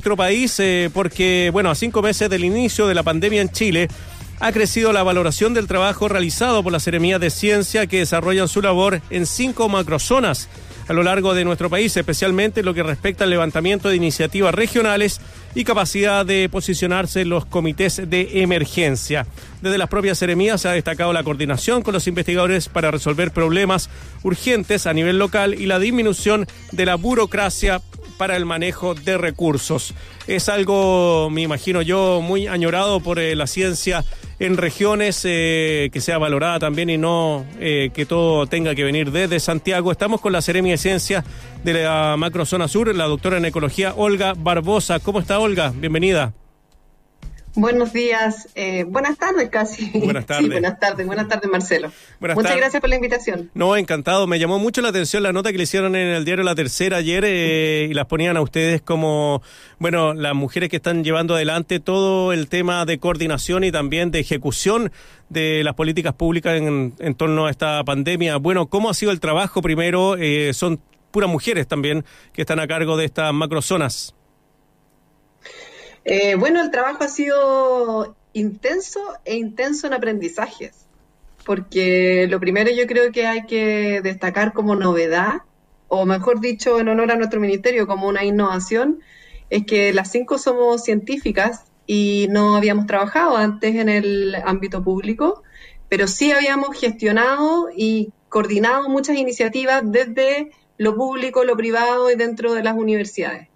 nuestro país eh, porque, bueno, a cinco meses del inicio de la pandemia en Chile, ha crecido la valoración del trabajo realizado por la Seremía de Ciencia que desarrollan su labor en cinco macrozonas a lo largo de nuestro país, especialmente en lo que respecta al levantamiento de iniciativas regionales y capacidad de posicionarse en los comités de emergencia. Desde las propias seremías se ha destacado la coordinación con los investigadores para resolver problemas urgentes a nivel local y la disminución de la burocracia para el manejo de recursos. Es algo, me imagino yo, muy añorado por eh, la ciencia en regiones, eh, que sea valorada también y no eh, que todo tenga que venir desde Santiago. Estamos con la Seremia de Ciencia de la Macrozona Sur, la doctora en Ecología Olga Barbosa. ¿Cómo está Olga? Bienvenida. Buenos días, eh, buenas tardes casi. Buenas tardes. Sí, buenas tardes, buenas tardes Marcelo. Muchas gracias por la invitación. No, encantado. Me llamó mucho la atención la nota que le hicieron en el diario La Tercera ayer eh, y las ponían a ustedes como, bueno, las mujeres que están llevando adelante todo el tema de coordinación y también de ejecución de las políticas públicas en, torno a esta pandemia. Bueno, ¿cómo ha sido el trabajo primero? Eh, son puras mujeres también que están a cargo de estas macrozonas. Eh, bueno, el trabajo ha sido intenso e intenso en aprendizajes, porque lo primero yo creo que hay que destacar como novedad, o mejor dicho, en honor a nuestro ministerio, como una innovación, es que las cinco somos científicas y no habíamos trabajado antes en el ámbito público, pero sí habíamos gestionado y coordinado muchas iniciativas desde lo público, lo privado y dentro de las universidades.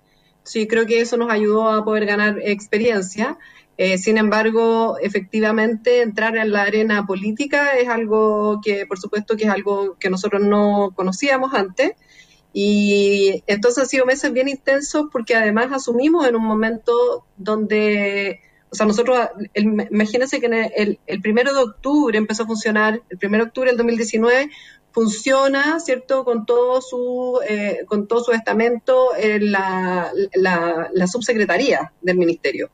Sí, creo que eso nos ayudó a poder ganar experiencia. Eh, sin embargo, efectivamente, entrar en la arena política es algo que, por supuesto, que es algo que nosotros no conocíamos antes. Y entonces han sido meses bien intensos porque además asumimos en un momento donde, o sea, nosotros, imagínense que el, el primero de octubre empezó a funcionar, el primero de octubre del 2019 funciona, ¿cierto?, con todo su, eh, con todo su estamento en la, la, subsecretaría del ministerio.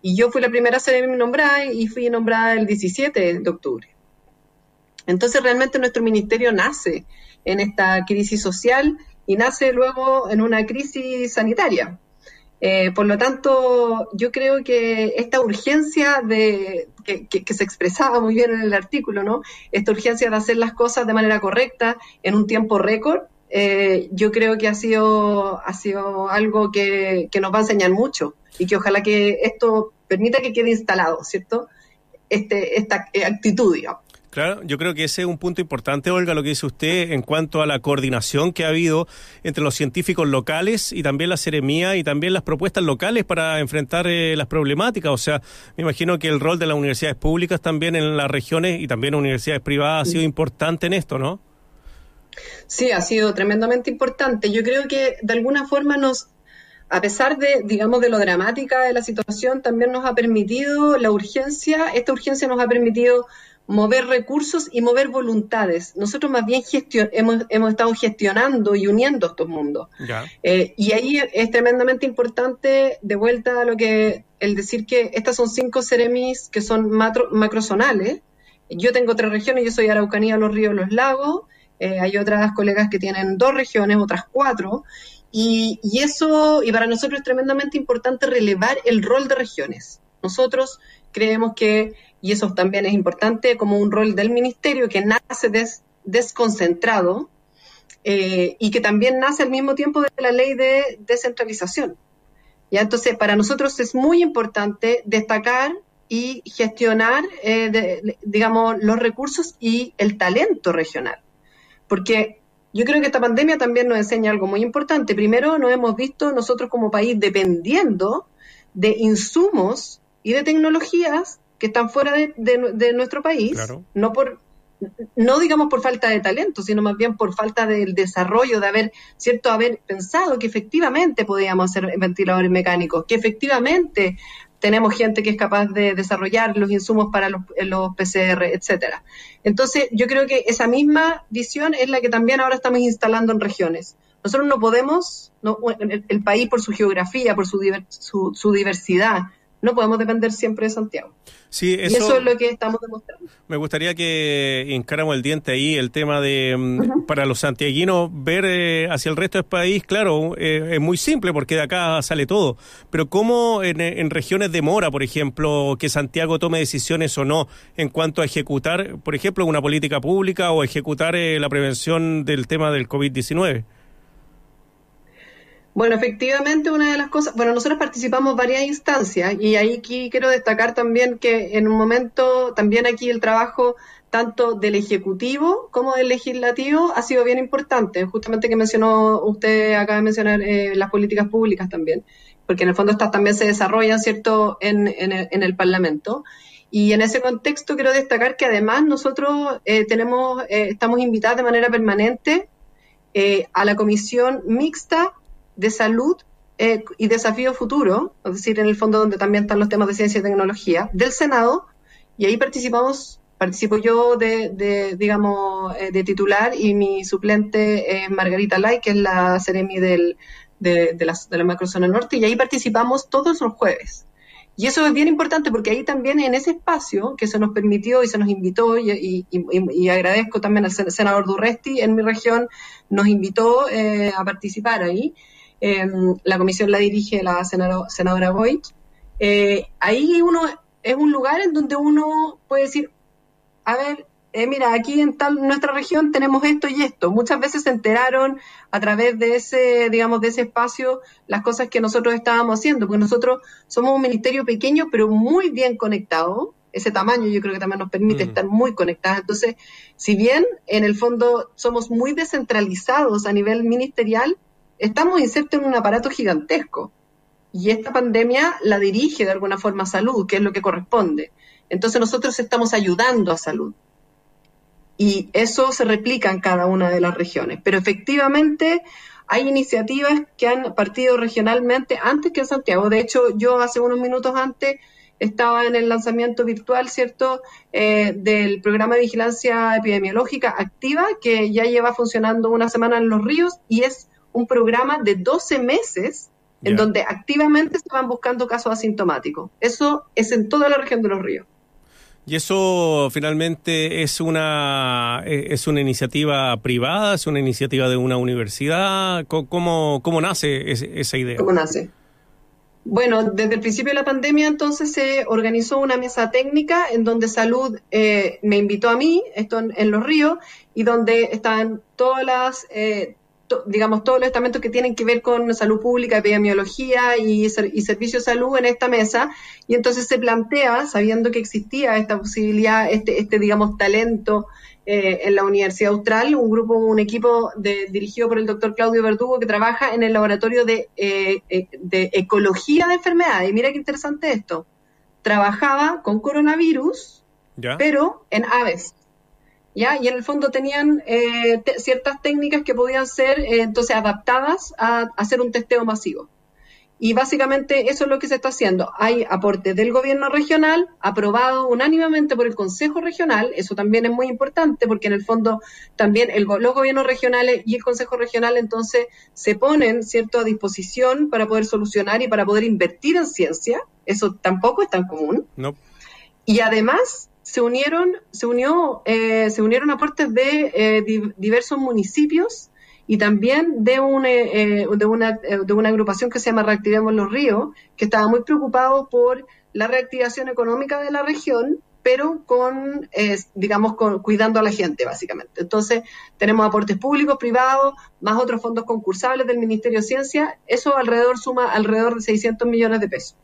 Y yo fui la primera a ser nombrada y fui nombrada el 17 de octubre. Entonces realmente nuestro ministerio nace en esta crisis social y nace luego en una crisis sanitaria. Eh, por lo tanto, yo creo que esta urgencia de, que, se expresaba muy bien en el artículo, ¿no? Esta urgencia de hacer las cosas de manera correcta en un tiempo récord, eh, yo creo que ha sido, ha sido algo que, que, nos va a enseñar mucho y que ojalá que esto permita que quede instalado, ¿cierto? Este, esta actitud, digamos. Claro, yo creo que ese es un punto importante, Olga, lo que dice usted en cuanto a la coordinación que ha habido entre los científicos locales y también la seremía y también las propuestas locales para enfrentar eh, las problemáticas. O sea, me imagino que el rol de las universidades públicas también en las regiones y también universidades privadas ha sido importante en esto, ¿no? Sí, ha sido tremendamente importante. Yo creo que de alguna forma nos a pesar de, digamos, de lo dramática de la situación, también nos ha permitido la urgencia, esta urgencia nos ha permitido mover recursos y mover voluntades. Nosotros más bien hemos, hemos, estado gestionando y uniendo estos mundos. Eh, y ahí es tremendamente importante, de vuelta a lo que, el decir que estas son cinco ceremis que son macrozonales. Yo tengo tres regiones, yo soy Araucanía, Los Ríos, Los Lagos. Eh, hay otras colegas que tienen dos regiones, otras cuatro. Y, y eso, y para nosotros es tremendamente importante relevar el rol de regiones. Nosotros creemos que y eso también es importante como un rol del ministerio que nace desconcentrado eh, y que también nace al mismo tiempo de la ley de descentralización. ¿Ya? Entonces, para nosotros es muy importante destacar y gestionar, eh, digamos, los recursos y el talento regional. Porque yo creo que esta pandemia también nos enseña algo muy importante. Primero, nos hemos visto nosotros como país dependiendo de insumos y de tecnologías que están fuera de, nuestro país, no por no digamos por falta de talento, sino más bien por falta del desarrollo, de haber, cierto, haber pensado que efectivamente podíamos hacer ventiladores mecánicos, que efectivamente tenemos gente que es capaz de desarrollar los insumos para los, los PCR, etcétera. Entonces, yo creo que esa misma visión es la que también ahora estamos instalando en regiones. Nosotros no podemos, el, país por su geografía, por su, su diversidad, no podemos depender siempre de Santiago. Sí, eso, y eso es lo que estamos demostrando. Me gustaría que encaramos el diente ahí, el tema de, mm, para los santiaguinos, ver eh, hacia el resto del país, claro, eh, es muy simple porque de acá sale todo, pero ¿cómo en, regiones de mora, por ejemplo, que Santiago tome decisiones o no en cuanto a ejecutar, por ejemplo, una política pública o ejecutar eh, la prevención del tema del COVID-19? Bueno, efectivamente, una de las cosas, bueno, nosotros participamos varias instancias y ahí aquí quiero destacar también que en un momento, también aquí el trabajo tanto del Ejecutivo como del Legislativo ha sido bien importante, justamente que mencionó usted, acaba de mencionar eh, las políticas públicas también, porque en el fondo estas también se desarrollan, ¿cierto?, en, en, el, Parlamento. Y en ese contexto quiero destacar que además nosotros eh, tenemos, eh, estamos invitados de manera permanente a la comisión mixta de salud eh, y desafío futuro, es decir, en el fondo donde también están los temas de ciencia y tecnología, del Senado, y ahí participamos, participo yo de, digamos, eh, de titular y mi suplente es Margarita Lai, que es la Ceremi del, de, de, la, de la macrozona norte, y ahí participamos todos los jueves. Y eso es bien importante porque ahí también en ese espacio que se nos permitió y se nos invitó, y, y, agradezco también al senador Durresti en mi región, nos invitó eh, a participar ahí. Em, la comisión la dirige la senadora, senadora eh, ahí uno es un lugar en donde uno puede decir, a ver, eh, mira, aquí en tal nuestra región tenemos esto y esto. Muchas veces se enteraron a través de ese, digamos, de ese espacio las cosas que nosotros estábamos haciendo, porque nosotros somos un ministerio pequeño pero muy bien conectado. Ese tamaño yo creo que también nos permite mm. estar muy conectados. Entonces, si bien en el fondo somos muy descentralizados a nivel ministerial, estamos insertos en un aparato gigantesco. Y esta pandemia la dirige de alguna forma a salud, que es lo que corresponde. Entonces nosotros estamos ayudando a salud. Y eso se replica en cada una de las regiones. Pero efectivamente hay iniciativas que han partido regionalmente antes que en Santiago. De hecho, yo hace unos minutos antes estaba en el lanzamiento virtual, ¿cierto?, eh, del programa de vigilancia epidemiológica activa, que ya lleva funcionando una semana en los ríos y es un programa de 12 meses en donde activamente se van buscando casos asintomáticos. Eso es en toda la región de los ríos. ¿Y eso finalmente es una, e, es una iniciativa privada, es una iniciativa de una universidad? ¿Cómo, cómo nace esa idea? ¿Cómo nace? Bueno, desde el principio de la pandemia entonces se organizó una mesa técnica en donde Salud eh, me invitó a mí, esto en, Los Ríos, y donde están todas las, eh, digamos, todos los estamentos que tienen que ver con salud pública, epidemiología y, y servicio de salud en esta mesa. Y entonces se plantea, sabiendo que existía esta posibilidad, este, este digamos, talento eh, en la Universidad Austral, un grupo, un equipo dirigido por el doctor Claudio Verdugo que trabaja en el laboratorio de, eh, eh, de ecología de enfermedades. Y mira qué interesante esto. Trabajaba con coronavirus, pero en aves. Y en el fondo tenían eh, ciertas técnicas que podían ser eh, entonces adaptadas a, hacer un testeo masivo. Y básicamente eso es lo que se está haciendo. Hay aporte del gobierno regional, aprobado unánimemente por el Consejo Regional, eso también es muy importante porque en el fondo también el, los gobiernos regionales y el Consejo Regional entonces se ponen, ¿cierto?, a disposición para poder solucionar y para poder invertir en ciencia, eso tampoco es tan común. No. Y además se unieron, se unió, eh, se unieron aportes de eh, diversos municipios y también de, un, eh, de, una, de una agrupación que se llama Reactivemos los Ríos, que estaba muy preocupado por la reactivación económica de la región, pero con, digamos, con, cuidando a la gente, básicamente. Entonces, tenemos aportes públicos, privados, más otros fondos concursables del Ministerio de Ciencia, eso alrededor suma alrededor de 600 millones de pesos.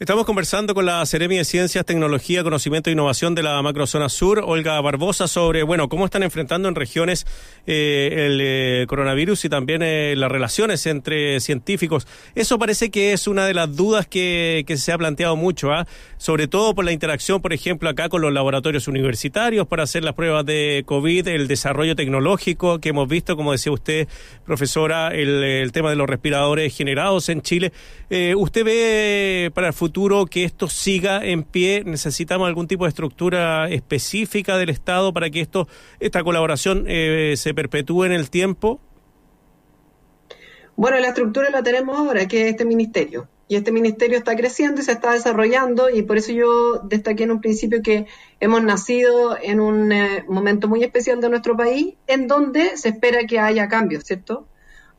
Estamos conversando con la Seremi de Ciencias, Tecnología, Conocimiento e Innovación de la Macrozona Sur, Olga Barbosa, sobre, bueno, cómo están enfrentando en regiones eh, el eh, coronavirus y también eh, las relaciones entre científicos. Eso parece que es una de las dudas que, se ha planteado mucho, ¿ah? sobre todo por la interacción, por ejemplo, acá con los laboratorios universitarios para hacer las pruebas de COVID, el desarrollo tecnológico que hemos visto, como decía usted, profesora, el, el tema de los respiradores generados en Chile. ¿Usted ve para el futuro futuro que esto siga en pie? ¿Necesitamos algún tipo de estructura específica del Estado para que esto, esta colaboración eh, se perpetúe en el tiempo? Bueno, la estructura la tenemos ahora, que es este ministerio. y este ministerio está creciendo y se está desarrollando y por eso yo destaqué en un principio que hemos nacido en un eh, momento muy especial de nuestro país en donde se espera que haya cambios, ¿cierto?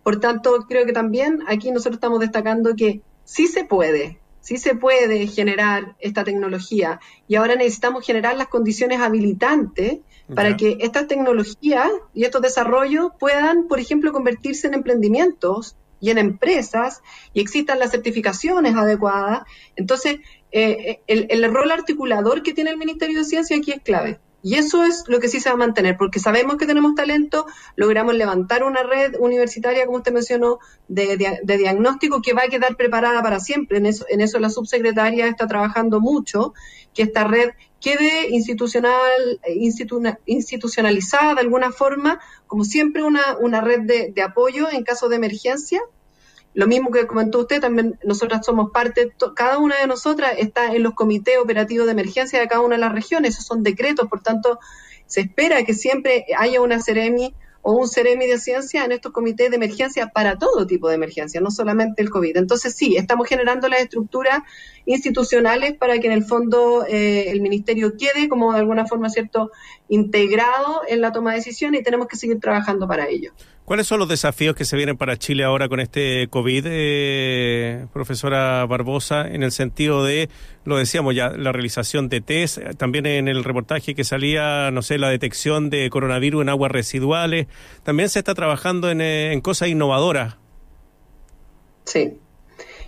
Por tanto, creo que también aquí nosotros estamos destacando que sí se puede, sí se puede generar esta tecnología y ahora necesitamos generar las condiciones habilitantes para que estas tecnologías y estos desarrollos puedan, por ejemplo, convertirse en emprendimientos y en empresas y existan las certificaciones adecuadas. Entonces, eh, el, el, rol articulador que tiene el Ministerio de Ciencia aquí es clave. Y eso es lo que sí se va a mantener, porque sabemos que tenemos talento, logramos levantar una red universitaria, como usted mencionó, de, de, diagnóstico que va a quedar preparada para siempre. En eso, en eso la subsecretaria está trabajando mucho, que esta red quede institucional, institucionalizada de alguna forma, como siempre una, una red de, de apoyo en caso de emergencia lo mismo que comentó usted, también nosotras somos parte, cada una de nosotras está en los comités operativos de emergencia de cada una de las regiones, esos son decretos, por tanto, se espera que siempre haya una Ceremi o un Ceremi de ciencia en estos comités de emergencia para todo tipo de emergencia, no solamente el COVID. Entonces, sí, estamos generando las estructuras institucionales para que en el fondo eh, el ministerio quede como de alguna forma, ¿cierto?, integrado en la toma de decisiones y tenemos que seguir trabajando para ello. ¿Cuáles son los desafíos que se vienen para Chile ahora con este COVID, eh, profesora Barbosa, en el sentido de, lo decíamos ya, la realización de test, también en el reportaje que salía, no sé, la detección de coronavirus en aguas residuales, también se está trabajando en, eh, en cosas innovadoras. Sí,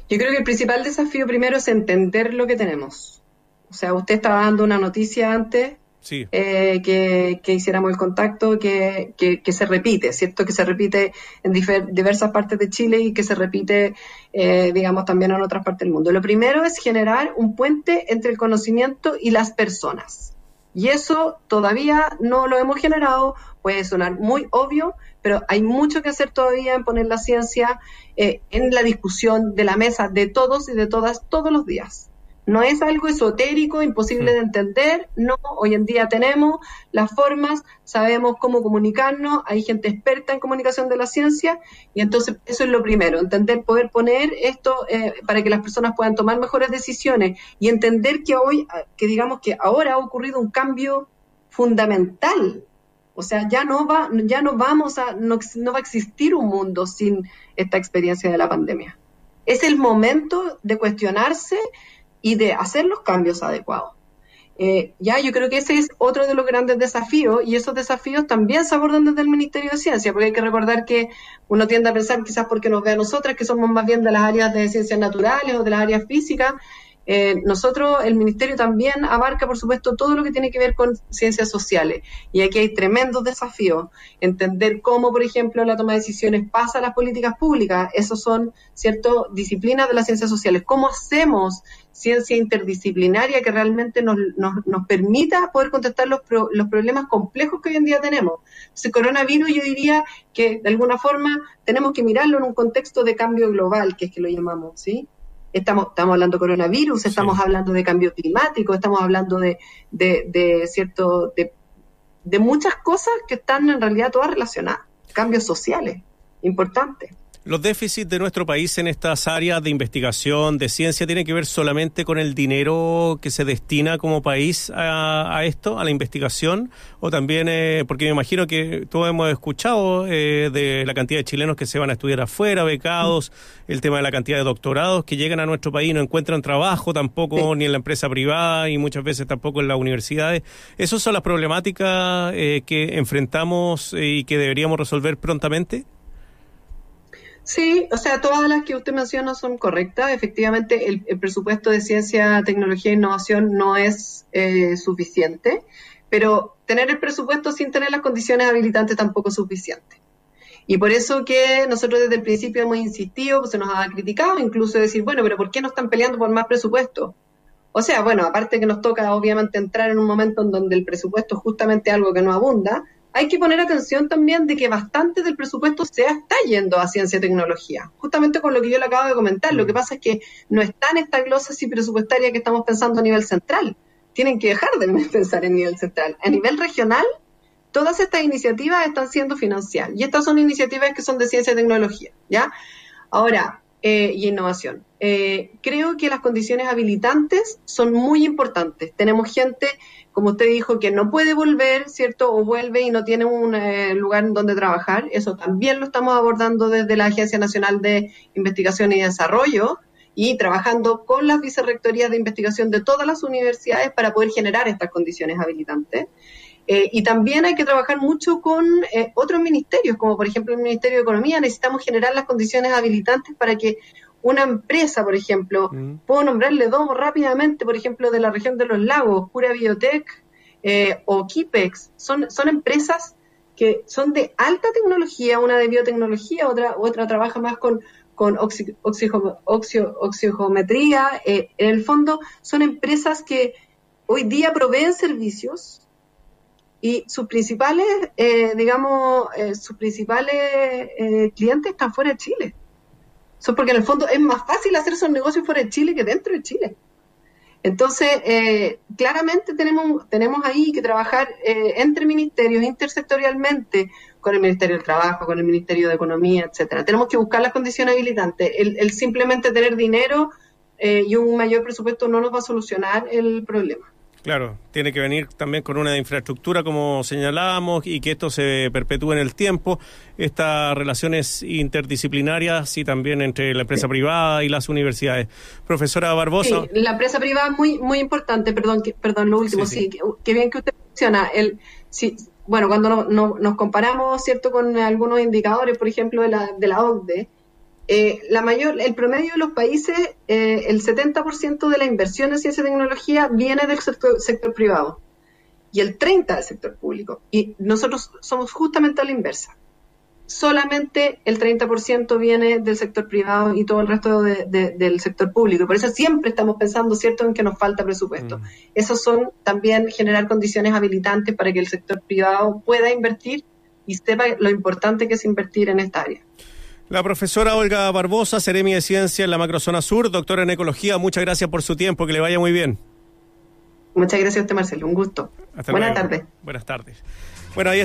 yo creo que el principal desafío primero es entender lo que tenemos. O sea, usted estaba dando una noticia antes eh, que, hiciéramos el contacto, que, se repite, ¿cierto? Que se repite en diversas partes de Chile y que se repite, eh, digamos, también en otras partes del mundo. Lo primero es generar un puente entre el conocimiento y las personas. Y eso todavía no lo hemos generado, puede sonar muy obvio, pero hay mucho que hacer todavía en poner la ciencia eh, en la discusión de la mesa de todos y de todas todos los días. No es algo esotérico, imposible de entender, no, hoy en día tenemos las formas, sabemos cómo comunicarnos, hay gente experta en comunicación de la ciencia y entonces eso es lo primero, entender, poder poner esto eh, para que las personas puedan tomar mejores decisiones y entender que hoy, que digamos que ahora ha ocurrido un cambio fundamental. O sea, ya no va, ya no vamos a, no, no va a existir un mundo sin esta experiencia de la pandemia. Es el momento de cuestionarse y de hacer los cambios adecuados. Eh, ya, yo creo que ese es otro de los grandes desafíos y esos desafíos también se abordan desde el Ministerio de Ciencia, porque hay que recordar que uno tiende a pensar, quizás porque nos ve a nosotras, que somos más bien de las áreas de ciencias naturales o de las áreas físicas, eh, nosotros, el Ministerio también abarca, por supuesto, todo lo que tiene que ver con ciencias sociales. Y aquí hay tremendos desafíos. Entender cómo, por ejemplo, la toma de decisiones pasa a las políticas públicas. Esos son, ¿cierto?, disciplinas de las ciencias sociales. ¿Cómo hacemos ciencia interdisciplinaria que realmente nos, nos, permita poder contestar los, los problemas complejos que hoy en día tenemos? Ese coronavirus yo diría que, de alguna forma, tenemos que mirarlo en un contexto de cambio global, que es que lo llamamos, ¿sí? Estamos, estamos hablando de coronavirus, estamos hablando de cambio climático, estamos hablando de, de, cierto, de, de muchas cosas que están en realidad todas relacionadas, cambios sociales importantes. Los déficits de nuestro país en estas áreas de investigación, de ciencia, tienen que ver solamente con el dinero que se destina como país a, esto, a la investigación, o también, eh, porque me imagino que todos hemos escuchado eh, de la cantidad de chilenos que se van a estudiar afuera, becados, el tema de la cantidad de doctorados que llegan a nuestro país y no encuentran trabajo tampoco ni en la empresa privada y muchas veces tampoco en las universidades. ¿Esas son las problemáticas eh, que enfrentamos y que deberíamos resolver prontamente? Sí, o sea, todas las que usted menciona son correctas. Efectivamente, el, presupuesto de ciencia, tecnología e innovación no es eh, suficiente, pero tener el presupuesto sin tener las condiciones habilitantes tampoco es suficiente. Y por eso que nosotros desde el principio hemos insistido, se nos ha criticado, incluso decir, bueno, pero ¿por qué no están peleando por más presupuesto? O sea, bueno, aparte que nos toca obviamente entrar en un momento en donde el presupuesto es justamente algo que no abunda, hay que poner atención también de que bastante del presupuesto se está yendo a ciencia y tecnología, justamente con lo que yo le acabo de comentar. Lo que mm. pasa es que no está en esta glosa y presupuestaria que estamos pensando a nivel central. Tienen que dejar de pensar en nivel central. A nivel regional, todas estas iniciativas están siendo financiadas y estas son iniciativas que son de ciencia y tecnología, ¿ya? Ahora, eh, y innovación. Eh, creo que las condiciones habilitantes son muy importantes. Tenemos gente, como usted dijo, que no puede volver, ¿cierto? O vuelve y no tiene un eh, lugar donde trabajar. Eso también lo estamos abordando desde la Agencia Nacional de Investigación y Desarrollo y trabajando con las vicerrectorías de investigación de todas las universidades para poder generar estas condiciones habilitantes. Eh, y también hay que trabajar mucho con eh, otros ministerios, como por ejemplo el Ministerio de Economía. Necesitamos generar las condiciones habilitantes para que una empresa, por ejemplo, mm. puedo nombrarle dos rápidamente, por ejemplo, de la región de los lagos, Pura Biotech eh, o Kipex, son, son empresas que son de alta tecnología, una de biotecnología, otra, otra trabaja más con, con oxigometría. en el fondo, son empresas que hoy día proveen servicios y sus principales, eh, digamos, eh, sus principales eh, clientes están fuera de Chile. Eso porque en el fondo es más fácil hacer esos negocios fuera de Chile que dentro de Chile. Entonces, claramente tenemos, tenemos ahí que trabajar entre ministerios, intersectorialmente, con el Ministerio del Trabajo, con el Ministerio de Economía, etcétera. Tenemos que buscar las condiciones habilitantes. El, el simplemente tener dinero y un mayor presupuesto no nos va a solucionar el problema. Claro, tiene que venir también con una infraestructura, como señalábamos, y que esto se perpetúe en el tiempo. Estas relaciones interdisciplinarias y también entre la empresa privada y las universidades. Profesora Barbosa. la empresa privada es muy, muy importante, perdón, perdón, lo último, sí, qué bien que usted menciona. El, sí, bueno, cuando nos comparamos, ¿cierto?, con algunos indicadores, por ejemplo, de la, de la OCDE, eh, la mayor, el promedio de los países, eh, el 70% de la inversión en ciencia y tecnología viene del sector, privado y el 30% del sector público. Y nosotros somos justamente a la inversa. Solamente el 30% viene del sector privado y todo el resto del sector público. Por eso siempre estamos pensando, ¿cierto?, en que nos falta presupuesto. Mm. Esos son también generar condiciones habilitantes para que el sector privado pueda invertir y sepa lo importante que es invertir en esta área. La profesora Olga Barbosa, Seremi de Ciencia en la Macrozona Sur, doctora en Ecología, muchas gracias por su tiempo, que le vaya muy bien. Muchas gracias a usted, Marcelo, un gusto. Buenas tardes. Buenas tardes. Bueno, ahí está.